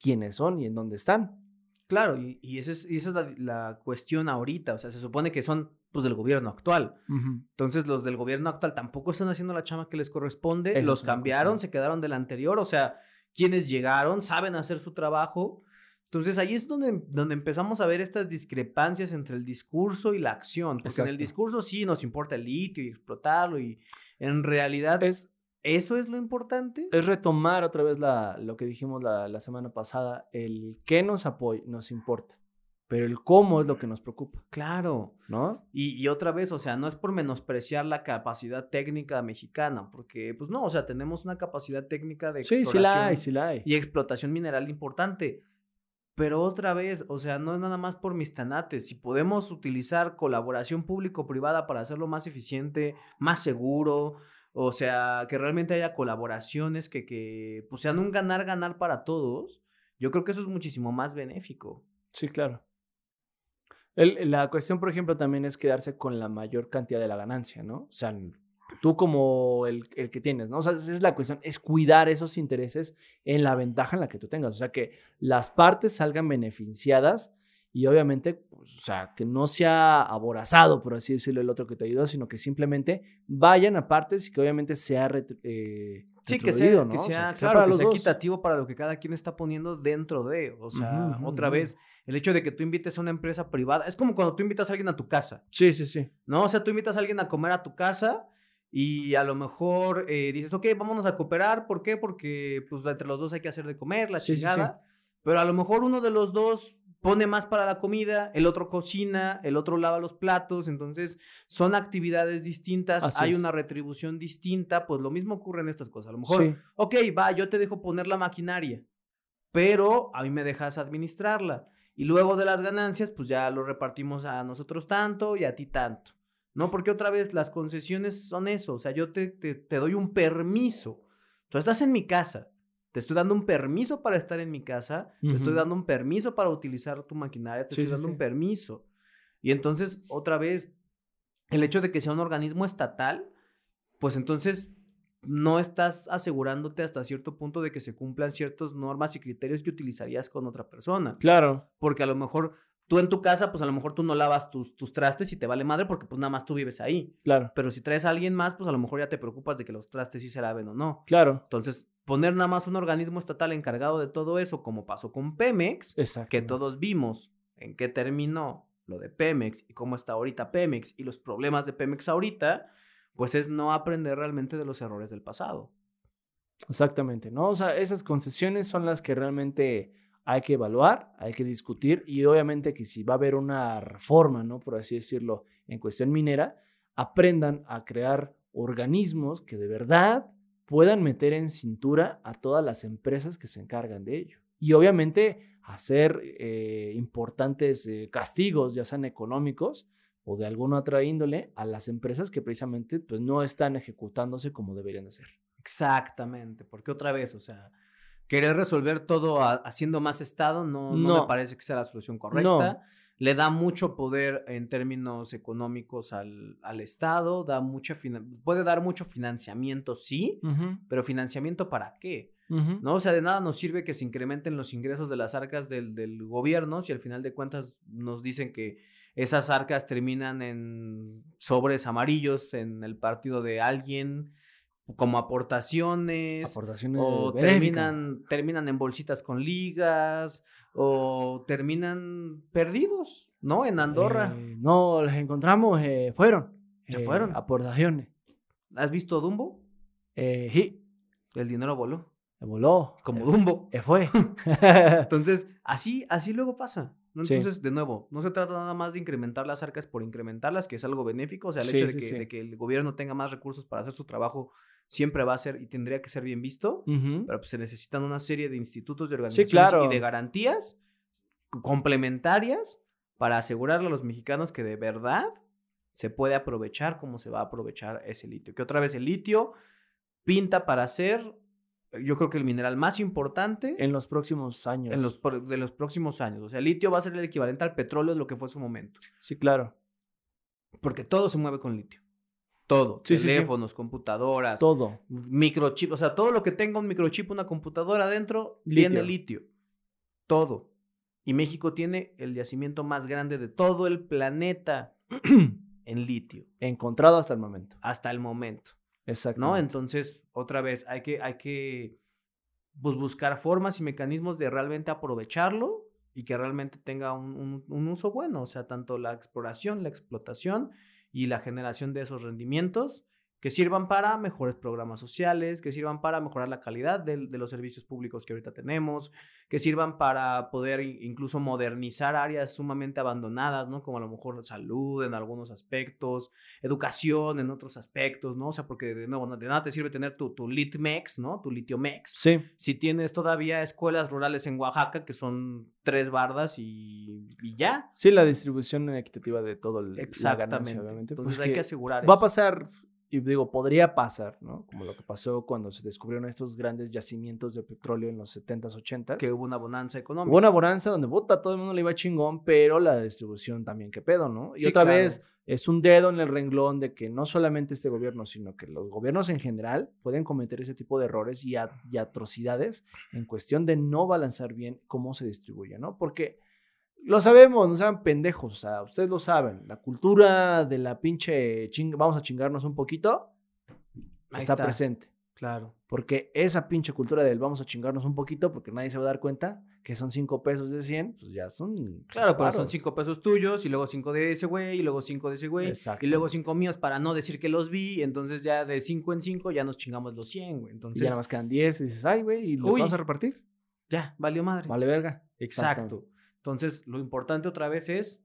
quiénes son y en dónde están. Claro, y, y esa es, y esa es la, la cuestión ahorita, o sea, se supone que son pues del gobierno actual. Entonces los del gobierno actual tampoco están haciendo la chama que les corresponde, los es una cambiaron, se quedaron del anterior, o sea, quienes llegaron saben hacer su trabajo. Entonces ahí es donde, donde empezamos a ver estas discrepancias entre el discurso y la acción, porque en el Exacto. discurso sí nos importa el litio y explotarlo y en realidad Es, eso es lo importante. es retomar otra vez la, lo que dijimos la, la semana pasada, el qué nos apoya, nos importa, pero el cómo es lo que nos preocupa, Claro. ¿no? Y, y otra vez, o sea, no es por menospreciar la capacidad técnica mexicana, porque, pues no, o sea, tenemos una capacidad técnica de Sí, sí la hay, sí la hay. y explotación mineral importante. Pero otra vez, o sea, no es nada más por mis tanates. Si podemos utilizar colaboración público-privada para hacerlo más eficiente, más seguro, o sea, que realmente haya colaboraciones que, que pues, sean un ganar-ganar para todos, yo creo que eso es muchísimo más benéfico. Sí, claro. La cuestión, por ejemplo, también es quedarse con la mayor cantidad de la ganancia, ¿no? O sea, tú como el, el que tienes, ¿no? O sea, esa es la cuestión, es cuidar esos intereses en la ventaja en la que tú tengas. O sea, que las partes salgan beneficiadas y obviamente, pues, o sea, que no sea aborazado, por así decirlo, el otro que te ayudó, sino que simplemente vayan a partes y que obviamente sea eh, Sí, que sea, ¿no? que O sea, sea, claro, para que sea equitativo para lo que cada quien está poniendo dentro de. O sea, otra vez, el hecho de que tú invites a una empresa privada, es como cuando tú invitas a alguien a tu casa, Sí, sí, sí. ¿no? O sea, tú invitas a alguien a comer a tu casa y a lo mejor eh, dices, ok, vámonos a cooperar. ¿Por qué? Porque pues entre los dos hay que hacer de comer, la Sí, sí, sí. chingada. Pero a lo mejor uno de los dos pone más para la comida, el otro cocina, el otro lava los platos, entonces son actividades distintas, Así hay es. una retribución distinta, pues lo mismo ocurre en estas cosas. A lo mejor ok, va, yo te dejo poner la maquinaria, pero a mí me dejas administrarla. Y luego de las ganancias, pues ya lo repartimos a nosotros tanto y a ti tanto. No, porque otra vez las concesiones son eso. O sea, yo te, te, te doy un permiso. Tú estás en mi casa. Te estoy dando un permiso para estar en mi casa. Te estoy dando un permiso para utilizar tu maquinaria. Te Sí, estoy sí, dando sí. un permiso. Y entonces, otra vez, el hecho de que sea un organismo estatal, pues entonces no estás asegurándote hasta cierto punto de que se cumplan ciertas normas y criterios que utilizarías con otra persona. Claro. Porque a lo mejor tú en tu casa, pues a lo mejor tú no lavas tus, tus trastes y te vale madre porque pues nada más tú vives ahí. Claro. Pero si traes a alguien más, pues a lo mejor ya te preocupas de que los trastes sí se laven o no. Claro. Entonces, poner nada más un organismo estatal encargado de todo eso, como pasó con Pemex, que todos vimos en qué terminó lo de Pemex y cómo está ahorita Pemex y los problemas de Pemex ahorita, pues es no aprender realmente de los errores del pasado. Exactamente, ¿no? O sea, esas concesiones son las que realmente hay que evaluar, hay que discutir y obviamente que si va a haber una reforma, ¿no? Por así decirlo, en cuestión minera, aprendan a crear organismos que de verdad puedan meter en cintura a todas las empresas que se encargan de ello. Y obviamente hacer eh, importantes eh, castigos, ya sean económicos o de alguna otra índole, a las empresas que precisamente pues, no están ejecutándose como deberían de ser. Exactamente, porque otra vez, o sea, querer resolver todo a- haciendo más Estado no, no, No. me parece que sea la solución correcta. Le da mucho poder en términos económicos al, al Estado, da mucha puede dar mucho financiamiento, sí, pero financiamiento para qué? ¿No? O sea, de nada nos sirve que se incrementen los ingresos de las arcas del, del gobierno si al final de cuentas nos dicen que esas arcas terminan en sobres amarillos en el partido de alguien como aportaciones Aportaciones o terminan, terminan en bolsitas con ligas o terminan perdidos, ¿no? En Andorra. Eh, no, los encontramos, eh, fueron. Se eh, fueron. Aportaciones. ¿Has visto Dumbo? Sí, El dinero voló, se voló. como Dumbo. eh, fue. <laughs> <laughs> Entonces, así, así luego pasa. ¿No? Sí. Entonces, de nuevo, no se trata nada más de incrementar las arcas por incrementarlas, que es algo benéfico. O sea, el Sí, hecho de, sí, que, sí. de que el gobierno tenga más recursos para hacer su trabajo siempre va a ser y tendría que ser bien visto. Pero pues, se necesitan una serie de institutos, de organizaciones claro. y de garantías complementarias para asegurarle a los mexicanos que de verdad se puede aprovechar como se va a aprovechar ese litio. Que otra vez el litio pinta para ser, yo creo que el mineral más importante En los próximos años. en los, de los próximos años. O sea, el litio va a ser el equivalente al petróleo de lo que fue su momento. Sí, claro. Porque todo se mueve con litio. Todo. Sí, sí, sí. Teléfonos, computadoras, Todo. microchip. O sea, todo lo que tenga un microchip, una computadora adentro, tiene litio. Todo. Y México tiene el yacimiento más grande de todo el planeta <clears throat> en litio. Encontrado hasta el momento. Hasta el momento. Exacto. ¿no? Entonces, otra vez, hay que, hay que pues, buscar formas y mecanismos de realmente aprovecharlo y que realmente tenga un, un- un uso bueno, o sea, tanto la exploración, la explotación y la generación de esos rendimientos que sirvan para mejores programas sociales, que sirvan para mejorar la calidad de, los servicios públicos que ahorita tenemos, que sirvan para poder incluso modernizar áreas sumamente abandonadas, ¿no? Como a lo mejor salud en algunos aspectos, educación en otros aspectos, ¿no? O sea, porque de nuevo, de nada te sirve tener tu, tu Litmex, ¿no? Tu Litiomex. Sí. Si tienes todavía escuelas rurales en Oaxaca que son tres bardas y, y ya. Sí, la distribución equitativa de todo el, la Exactamente. ganancia, obviamente. Entonces pues hay que asegurar Va a eso. pasar, y digo, podría pasar, ¿no? Como lo que pasó cuando se descubrieron estos grandes yacimientos de petróleo en los 70s, 80s. que hubo una bonanza económica. Hubo una bonanza donde puta, todo el mundo le iba chingón, pero la distribución también, qué pedo, ¿no? Y Sí, otra claro. vez es un dedo en el renglón de que no solamente este gobierno, sino que los gobiernos en general pueden cometer ese tipo de errores y, a- y atrocidades en cuestión de no balancear bien cómo se distribuye, ¿no? Porque lo sabemos, no sean pendejos, o sea, ustedes lo saben, la cultura de la pinche ching- vamos a chingarnos un poquito está, está. presente. Claro. Porque esa pinche cultura del vamos a chingarnos un poquito porque nadie se va a dar cuenta que son 5 pesos de 100, pues ya son. Claro, pero son varos. cinco pesos tuyos y luego cinco de ese güey y luego cinco de ese güey Exacto. y luego cinco míos para no decir que los vi y entonces ya de cinco en cinco ya nos chingamos los 100, güey. Y Entonces, ya nada más quedan 10 y dices, ay, güey, ¿y lo Uy. vamos a repartir? ya, valió madre. Vale, verga. Exacto. Entonces, lo importante otra vez es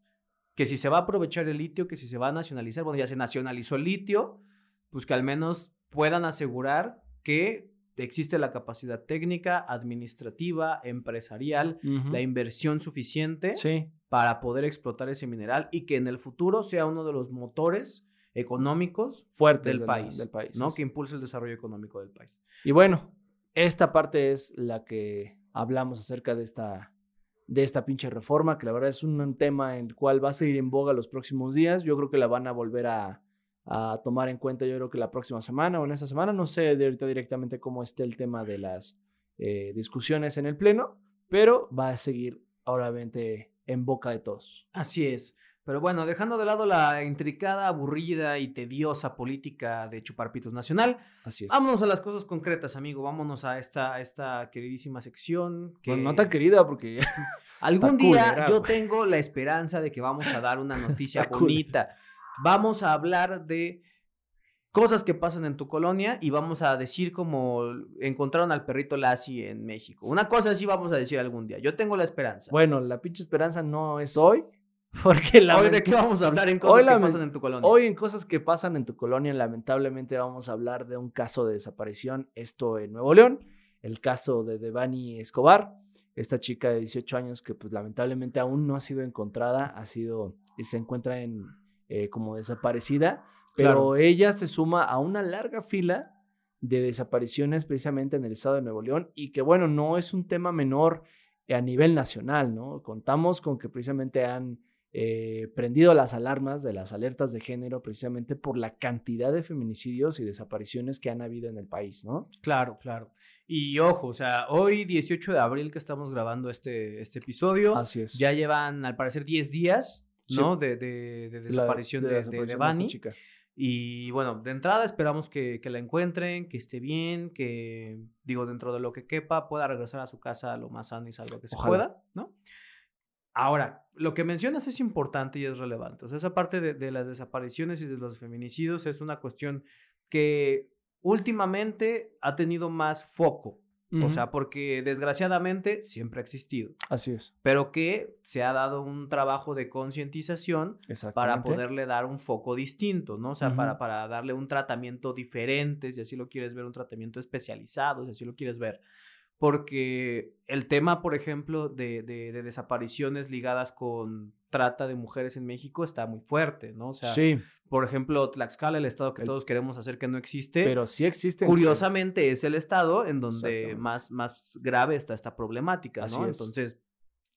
que si se va a aprovechar el litio, que si se va a nacionalizar, bueno, ya se nacionalizó el litio, pues que al menos puedan asegurar que existe la capacidad técnica, administrativa, empresarial, la inversión suficiente Sí, para poder explotar ese mineral y que en el futuro sea uno de los motores económicos fuerte del país, del país. ¿no? es- Que impulse el desarrollo económico del país. Y bueno, esta parte es la que hablamos acerca de esta, de esta pinche reforma, que la verdad es un tema en el cual va a seguir en boga los próximos días. Yo creo que la van a volver a, a tomar en cuenta, yo creo que la próxima semana o en esta semana. No sé de ahorita directamente cómo esté el tema de las eh, discusiones en el Pleno, pero va a seguir obviamente en boca de todos. Así es. Pero bueno, dejando de lado la intricada, aburrida y tediosa política de Chuparpitos Nacional, Así es. vámonos a las cosas concretas, amigo. Vámonos a esta, a esta queridísima sección. Que Bueno, no tan querida porque <laughs> algún día yo tengo la esperanza de que vamos a dar una <laughs> noticia bonita. Vamos a hablar de cosas que pasan en tu colonia y vamos a decir como encontraron al perrito Lassie en México. Una cosa así vamos a decir algún día. Yo tengo la esperanza. Bueno, la pinche esperanza no es hoy, <laughs> porque la Hoy de qué vamos a hablar en cosas que pasan en tu colonia. Hoy en cosas que pasan en tu colonia, lamentablemente vamos a hablar de un caso de desaparición, esto en Nuevo León, el caso de Devani Escobar, esta chica de 18 años que pues lamentablemente aún no ha sido encontrada, ha sido, y se encuentra en, eh, como desaparecida, pero Claro. ella se suma a una larga fila de desapariciones precisamente en el estado de Nuevo León y que bueno, no es un tema menor eh, a nivel nacional, ¿no? Contamos con que precisamente han eh, prendido las alarmas de las alertas de género precisamente por la cantidad de feminicidios y desapariciones que han habido en el país, ¿no? Claro, claro. Y ojo, o sea, hoy 18 de abril que estamos grabando este, este episodio, Así es. ya llevan al parecer 10 días, Sí. ¿no? De, de- de La- desaparición de, la de, desaparición de esta chica. Y bueno, de entrada esperamos que, que la encuentren, que esté bien, que, digo, dentro de lo que quepa, pueda regresar a su casa lo más sano y salvo que se Ojalá. pueda, ¿no? Ahora, lo que mencionas es importante y es relevante. O sea, esa parte de, de las desapariciones y de los feminicidios es una cuestión que últimamente ha tenido más foco. O sea, porque desgraciadamente siempre ha existido, Así es. pero que se ha dado un trabajo de concientización para poderle dar un foco distinto, ¿no? O sea, para darle un tratamiento diferente, si así lo quieres ver, un tratamiento especializado, si así lo quieres ver. Porque el tema, por ejemplo, de, de- de desapariciones ligadas con trata de mujeres en México está muy fuerte, ¿no? O sea, sí, por ejemplo, Tlaxcala, el estado que El- todos queremos hacer que no existe, pero sí existen. curiosamente es el estado en donde más, más grave está esta problemática, Así ¿no? es. Entonces,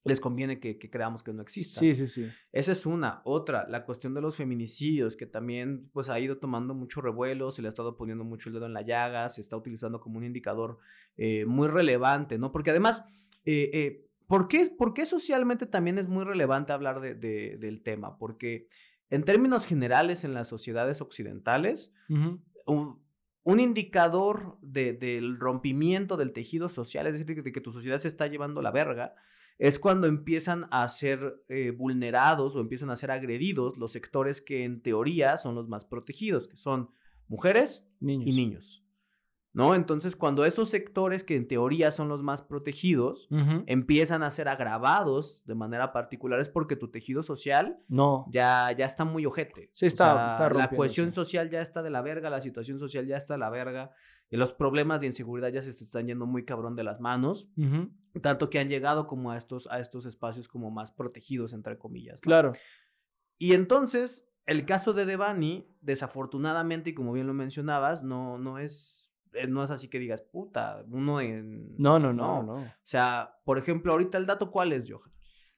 les conviene que, que creamos que no exista. Sí, sí, sí. Esa es una. Otra, la cuestión de los feminicidios, que también pues ha ido tomando mucho revuelo, se le ha estado poniendo mucho el dedo en la llaga, se está utilizando como un indicador eh, muy relevante, ¿no? Porque además, eh, eh, ¿por, qué, por qué socialmente también es muy relevante hablar de- de- del tema? Porque en términos generales en las sociedades occidentales, un, un indicador de- del rompimiento del tejido social, es decir, de que tu sociedad se está llevando la verga, es cuando empiezan a ser eh, vulnerados o empiezan a ser agredidos los sectores que en teoría son los más protegidos, que son mujeres Niños. y niños. ¿No? Entonces, cuando esos sectores que en teoría son los más protegidos empiezan a ser agravados de manera particular es porque tu tejido social No. ya, ya está muy ojete. Sí, O está- sea, está La cohesión social ya está de la verga, la situación social ya está de la verga, y los problemas de inseguridad ya se están yendo muy cabrón de las manos, tanto que han llegado como a estos, a estos espacios como más protegidos, entre comillas. ¿no? Claro. Y entonces, el caso de Devani, desafortunadamente, y como bien lo mencionabas, no, no es, no es así que digas, puta, uno en... No, no, no, no. O sea, por ejemplo, ahorita el dato, ¿cuál es, Johan?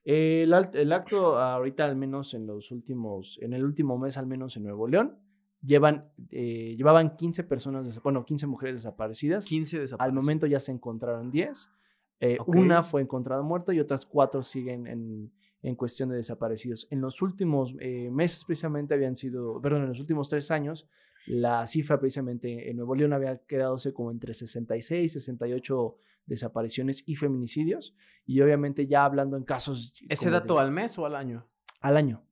El, el acto ahorita al menos en los últimos, en el último mes al menos en Nuevo León, llevan, eh, llevaban 15 personas, bueno, 15 mujeres desaparecidas. 15 Al desaparecidos. momento ya se encontraron 10. Eh. Una fue encontrada muerta y otras cuatro siguen en, en cuestión de desaparecidos. En los últimos eh, meses precisamente habían sido, perdón, en los últimos tres años, la cifra precisamente en Nuevo León había quedadose como entre 66 y 68 desapariciones y feminicidios. Y obviamente ya hablando en casos... ¿Ese dato de- al mes o al año? al año.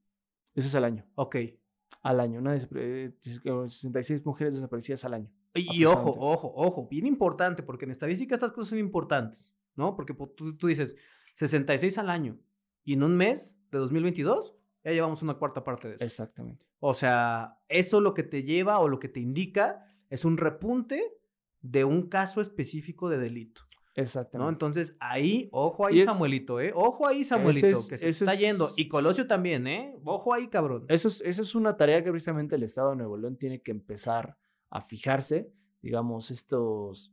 Ese es al año. Ok. Al año. Una des- eh, 66 mujeres desaparecidas al año. Y, y ojo, ojo, ojo, bien importante, porque en estadística estas cosas son importantes, ¿no? Porque po- tú, tú dices 66 al año y en un mes de 2022 ya llevamos una cuarta parte de eso. Exactamente. O sea, eso lo que te lleva o lo que te indica es un repunte de un caso específico de delito, ¿no? Exactamente. Entonces, ahí, ojo ahí, es- Samuelito, ¿eh? Ojo ahí, Samuelito, es- que se está es- yendo. Y Colosio también, ¿eh? Ojo ahí, cabrón. Eso es, eso es una tarea que precisamente el Estado de Nuevo León tiene que empezar a fijarse, digamos, estos,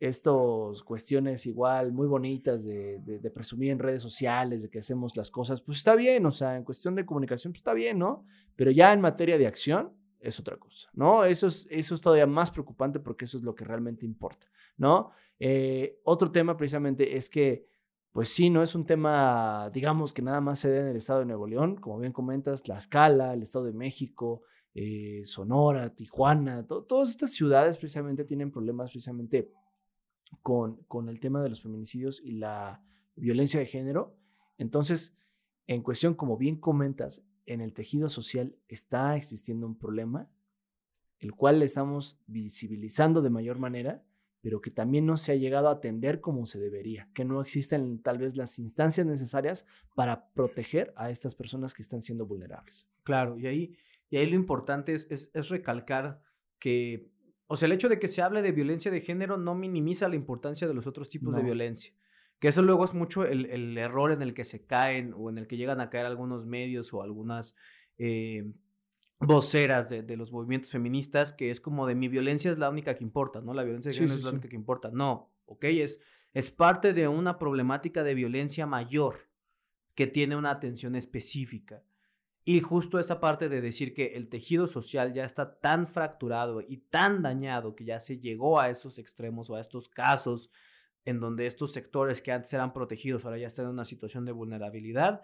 estos cuestiones igual muy bonitas de, de- presumir en redes sociales, de que hacemos las cosas, pues está bien, o sea, en cuestión de comunicación, pues está bien, ¿no? Pero ya en materia de acción es otra cosa, ¿no? Eso es, eso es todavía más preocupante porque eso es lo que realmente importa, ¿no? Eh, otro tema precisamente es que pues sí, no es un tema, digamos, que nada más se da en el estado de Nuevo León, como bien comentas, Tlaxcala, el estado de México, eh, Sonora, Tijuana, to- todas estas ciudades precisamente tienen problemas precisamente con, con el tema de los feminicidios y la violencia de género. Entonces, en cuestión, como bien comentas, en el tejido social está existiendo un problema el cual estamos visibilizando de mayor manera, pero que también no se ha llegado a atender como se debería, que no existen tal vez las instancias necesarias para proteger a estas personas que están siendo vulnerables. Claro, y ahí, y ahí lo importante es, es, es recalcar que, o sea, el hecho de que se hable de violencia de género no minimiza la importancia de los otros tipos de violencia. Que eso luego es mucho el, el error en el que se caen o en el que llegan a caer algunos medios o algunas eh, voceras de, de los movimientos feministas, que es como de mi violencia es la única que importa, ¿no? La violencia de Sí, género sí, es la sí. única que importa. No, ¿ok? Es, es parte de una problemática de violencia mayor que tiene una atención específica. Y justo esta parte de decir que el tejido social ya está tan fracturado y tan dañado que ya se llegó a estos extremos o a estos casos en donde estos sectores que antes eran protegidos ahora ya están en una situación de vulnerabilidad,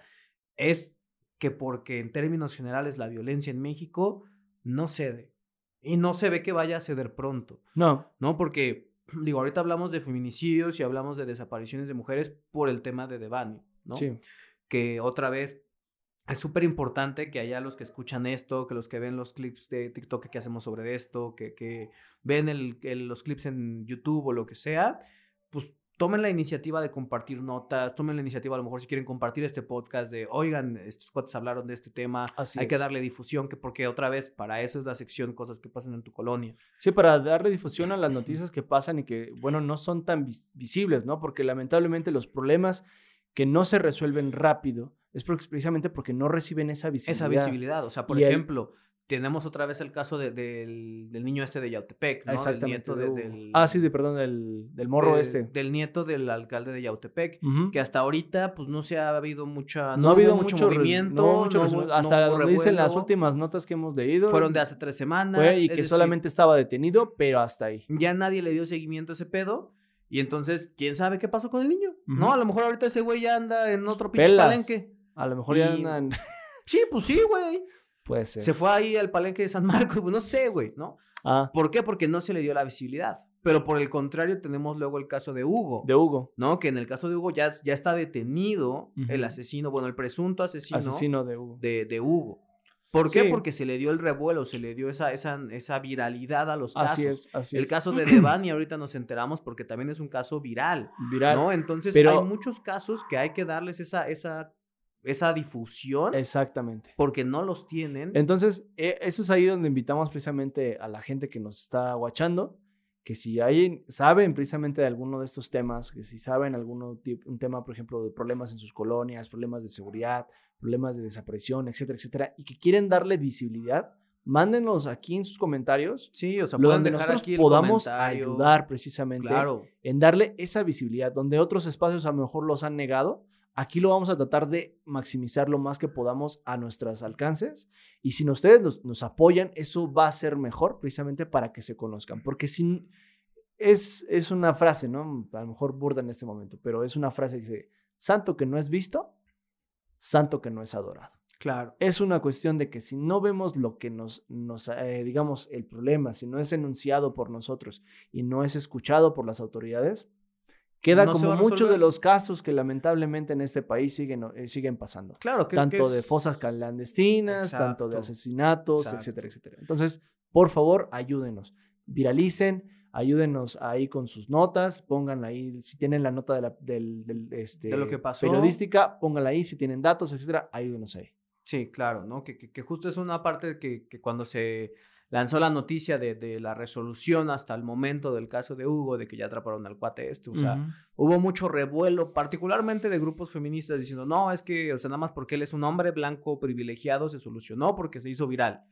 es que porque en términos generales la violencia en México no cede. Y no se ve que vaya a ceder pronto. No, ¿no? Porque, <clears throat> digo, ahorita hablamos de feminicidios y hablamos de desapariciones de mujeres por el tema de Devani, ¿no? sí, Que otra vez es súper importante que haya los que escuchan esto, que los que ven los clips de TikTok que hacemos sobre esto, que, que ven el- el- los clips en YouTube o lo que sea, pues tomen la iniciativa de compartir notas, tomen la iniciativa a lo mejor si quieren compartir este podcast de, oigan, estos cuates hablaron de este tema, Así hay que darle difusión, que porque otra vez para eso es la sección cosas que pasan en tu colonia. Sí, para darle difusión a las noticias que pasan y que, bueno, no son tan vis- visibles, ¿no? Porque lamentablemente los problemas que no se resuelven rápido es porque- precisamente porque no reciben esa visibilidad. esa visibilidad. O sea, por Y el- ejemplo, tenemos otra vez el caso de- del, del niño este de Yautepec, ¿no? Exactamente. Del nieto de- Hugo. del, Ah, sí, de, perdón, del, del morro este. Del nieto del alcalde de Yautepec. Que hasta ahorita, pues no se ha habido mucha. no, ha habido mucho movimiento. no mucho no hasta donde dicen las últimas notas que hemos leído. Fueron de hace tres semanas. fue y que decir, solamente estaba detenido, pero hasta ahí. Ya nadie le dio seguimiento a ese pedo. Y entonces, ¿quién sabe qué pasó con el niño? ¿No? A lo mejor ahorita ese güey ya anda en otro pinche Pelas. palenque. A lo mejor ya Y- andan. <laughs> Sí, pues sí, güey. Puede ser. Se fue ahí al palenque de San Marcos, no sé, güey, ¿no? Ah, ¿Por qué? Porque no se le dio la visibilidad. Pero por el contrario, tenemos luego el caso de Hugo, de Hugo. ¿no? Que en el caso de Hugo ya, ya está detenido el asesino, bueno, el presunto asesino, Asesino de Hugo. De, de Hugo. ¿Por qué? Sí. Porque se le dio el revuelo, se le dio esa, esa, esa viralidad a los casos. Así es, así el es. caso de <clears throat> Devani ahorita nos enteramos porque también es un caso viral, Viral. ¿no? Entonces Pero- hay muchos casos que hay que darles esa, esa, esa difusión Exactamente. porque no los tienen. Entonces, e- eso es ahí donde invitamos precisamente a la gente que nos está guachando, que si hay, saben precisamente de alguno de estos temas, que si saben alguno un tema, por ejemplo, de problemas en sus colonias, problemas de seguridad, problemas de desaparición, etcétera, etcétera, y que quieren darle visibilidad, mándenos aquí en sus comentarios, sí, o sea, lo donde dejar nosotros aquí el podamos comentario. ayudar precisamente Claro. en darle esa visibilidad, donde otros espacios a lo mejor los han negado. Aquí lo vamos a tratar de maximizar lo más que podamos a nuestros alcances. Y si ustedes los- nos apoyan, eso va a ser mejor precisamente para que se conozcan. Porque si es, es una frase, ¿no? A lo mejor burda en este momento, pero es una frase que dice, santo que no es visto, santo que no es adorado. Claro. Es una cuestión de que si no vemos lo que nos, nos eh, digamos, el problema, si no es enunciado por nosotros y no es escuchado por las autoridades, queda No como muchos de los casos que lamentablemente en este país siguen, eh, siguen pasando. Claro, que es- Tanto de fosas clandestinas, tanto de asesinatos, Exacto. etcétera, etcétera. Entonces, por favor, ayúdenos, viralicen, ayúdenos ahí con sus notas, pongan ahí, si tienen la nota de, la, del, del, este, De lo que pasó. periodística, pónganla ahí, si tienen datos, etcétera, ayúdenos ahí. Sí, claro, ¿no? Que, que, que justo es una parte que, que cuando se lanzó la noticia de, de la resolución hasta el momento del caso de Hugo, de que ya atraparon al cuate este, o sea, Ujú. hubo mucho revuelo, particularmente de grupos feministas diciendo, no, es que, o sea, nada más porque él es un hombre blanco privilegiado se solucionó porque se hizo viral,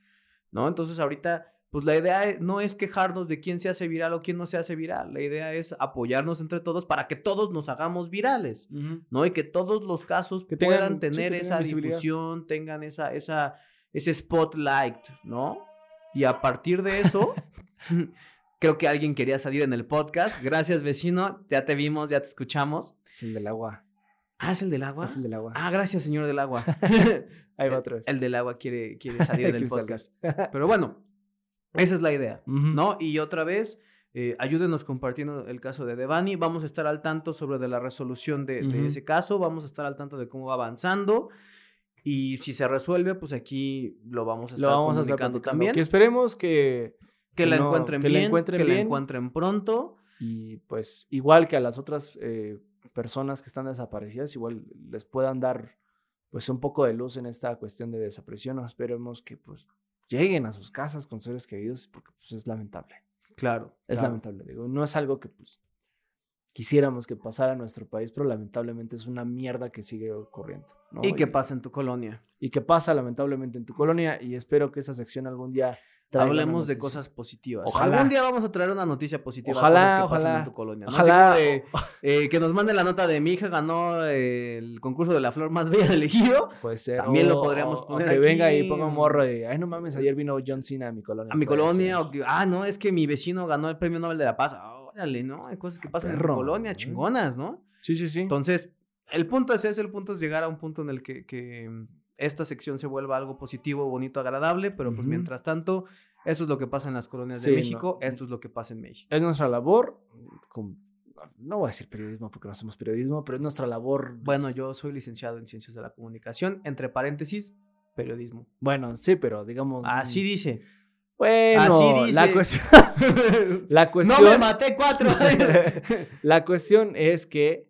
¿no? Entonces ahorita, pues la idea e- no es quejarnos de quién se hace viral o quién no se hace viral, la idea es apoyarnos entre todos para que todos nos hagamos virales. Ujú. ¿no? Y que todos los casos Que tengan- puedan sí, tener que esa tengan difusión, tengan esa, esa, ese spotlight, ¿no? Y a partir de eso, <laughs> creo que alguien quería salir en el podcast. Gracias, vecino. Ya te vimos, ya te escuchamos. Es el del agua. Ah, ¿es el del agua? Es el del agua. Ah, gracias, señor del agua. <laughs> Ahí va El- otra vez. El del agua quiere, quiere salir en <laughs> el podcast. Pero bueno, esa es la idea. ¿no? Y otra vez, eh, ayúdenos compartiendo el caso de Devani. Vamos a estar al tanto sobre de la resolución de, de ese caso. Vamos a estar al tanto de cómo va avanzando. Y si se resuelve, pues aquí lo vamos a estar Lo vamos a estar comunicando también. Que esperemos que, Que, la no- encuentren que la bien, encuentren que la encuentren pronto. Y pues igual que a las otras eh, personas que están desaparecidas, igual les puedan dar pues un poco de luz en esta cuestión de desaparición. Esperemos que pues lleguen a sus casas con seres queridos porque pues es lamentable. Claro. Es claro. lamentable, digo, no es algo que pues quisiéramos que pasara en nuestro país, pero lamentablemente es una mierda que sigue ocurriendo. ¿no? Y que pasa en tu colonia. y que pasa lamentablemente en tu colonia y espero que esa sección algún día Hablemos de cosas positivas. Ojalá. Algún día vamos a traer una noticia positiva. Ojalá, que pasan ojalá. en tu colonia. ¿no? Ojalá. De, <laughs> eh, que nos manden la nota de mi hija ganó el concurso de la flor más bella del ejido. Puede ser. También lo podríamos o poner que venga y ponga un morro de, ay, no mames, ayer vino John Cena a mi colonia. A mi colonia. ser. O que, ah, no, es que mi vecino ganó el premio Nobel de la Paz. Ah, Órale, ¿no? Hay cosas que pasan en Perro, tu colonia, ¿no? chingonas, ¿no? Sí, sí, sí. Entonces, el punto es ese, el punto es llegar a un punto en el que, que esta sección se vuelva algo positivo, bonito, agradable, pero pues mientras tanto, eso es lo que pasa en las colonias Sí, de no. México, esto es lo que pasa en México. es nuestra labor, con- no voy a decir periodismo porque no hacemos periodismo, pero es nuestra labor. Bueno, pues, yo soy licenciado en Ciencias de la Comunicación, entre paréntesis, periodismo. Bueno, sí, pero digamos. Así mm, dice. Bueno, así la cuestión. <laughs> la no me maté cuatro. <laughs> la cuestión es que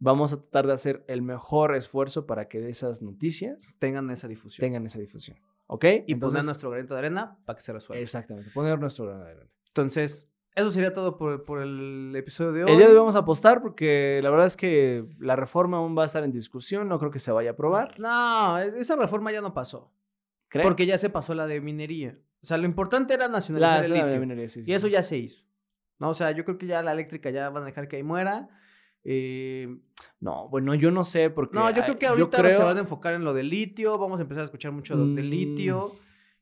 vamos a tratar de hacer el mejor esfuerzo para que esas noticias Tengan esa difusión. tengan esa difusión. ¿Ok? y poner nuestro granito de arena para que se resuelva. Exactamente, poner nuestro grano de arena. Entonces, eso sería todo por, por el episodio de hoy. El día de hoy vamos a apostar porque la verdad es que la reforma aún va a estar en discusión, no creo que se vaya a aprobar. No, es- esa reforma ya no pasó. ¿Crees? Porque ya se pasó la de minería. O sea, lo importante era la, nacionalizar el la- la litio. minería, sí, sí, Y eso ya se hizo. No, o sea, yo creo que ya la eléctrica ya van a dejar que ahí muera. Eh, No, bueno, yo no sé porque... no, yo creo que ah, ahorita creo- se van a enfocar en lo del litio. Vamos a empezar a escuchar mucho de- del Mm. litio.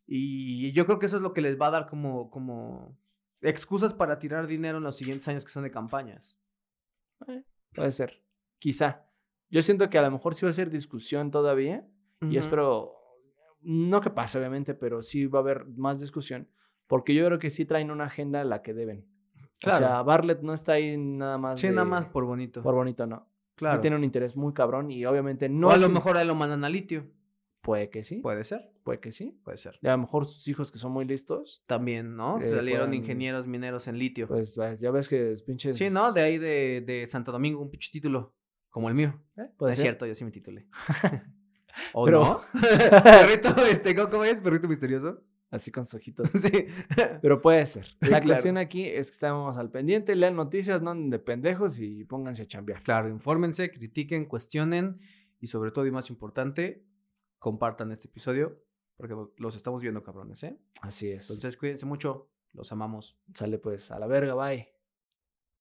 Y yo creo que eso es lo que les va a dar como, como excusas para tirar dinero en los siguientes años que son de campañas. Puede ser, quizá. Yo siento que a lo mejor sí va a ser discusión todavía y Ujú. espero, no que pase obviamente, pero sí va a haber más discusión porque yo creo que sí traen una agenda a la que deben. Claro. O sea, Bartlett no está ahí nada más Sí, de- nada más por bonito. por bonito, no. claro. Sí tiene un interés muy cabrón y obviamente no o a lo mejor a lo mandan a litio. Puede que sí, Puede ser, puede que sí. puede ser. Y a lo mejor sus hijos que son muy listos, También, ¿no? Eh, Salieron puedan- ingenieros mineros en litio. pues ya ves que es pinches... Sí, ¿no? De ahí de, de Santo Domingo, un pinche título. Como el mío. ¿Eh? No es cierto, yo sí me titulé. <laughs> ¿O Pero- no? <laughs> Perrito, este, ¿cómo, es? Perrito misterioso. Así con sus ojitos. <laughs> sí. Pero puede ser. La Claro. cuestión aquí es que estamos al pendiente, lean noticias, no anden de pendejos y pónganse a chambear. Claro, infórmense, critiquen, cuestionen y sobre todo y más importante, compartan este episodio porque lo- los estamos viendo cabrones, ¿eh? Así es. Entonces cuídense mucho, los amamos. Sale pues a la verga, bye.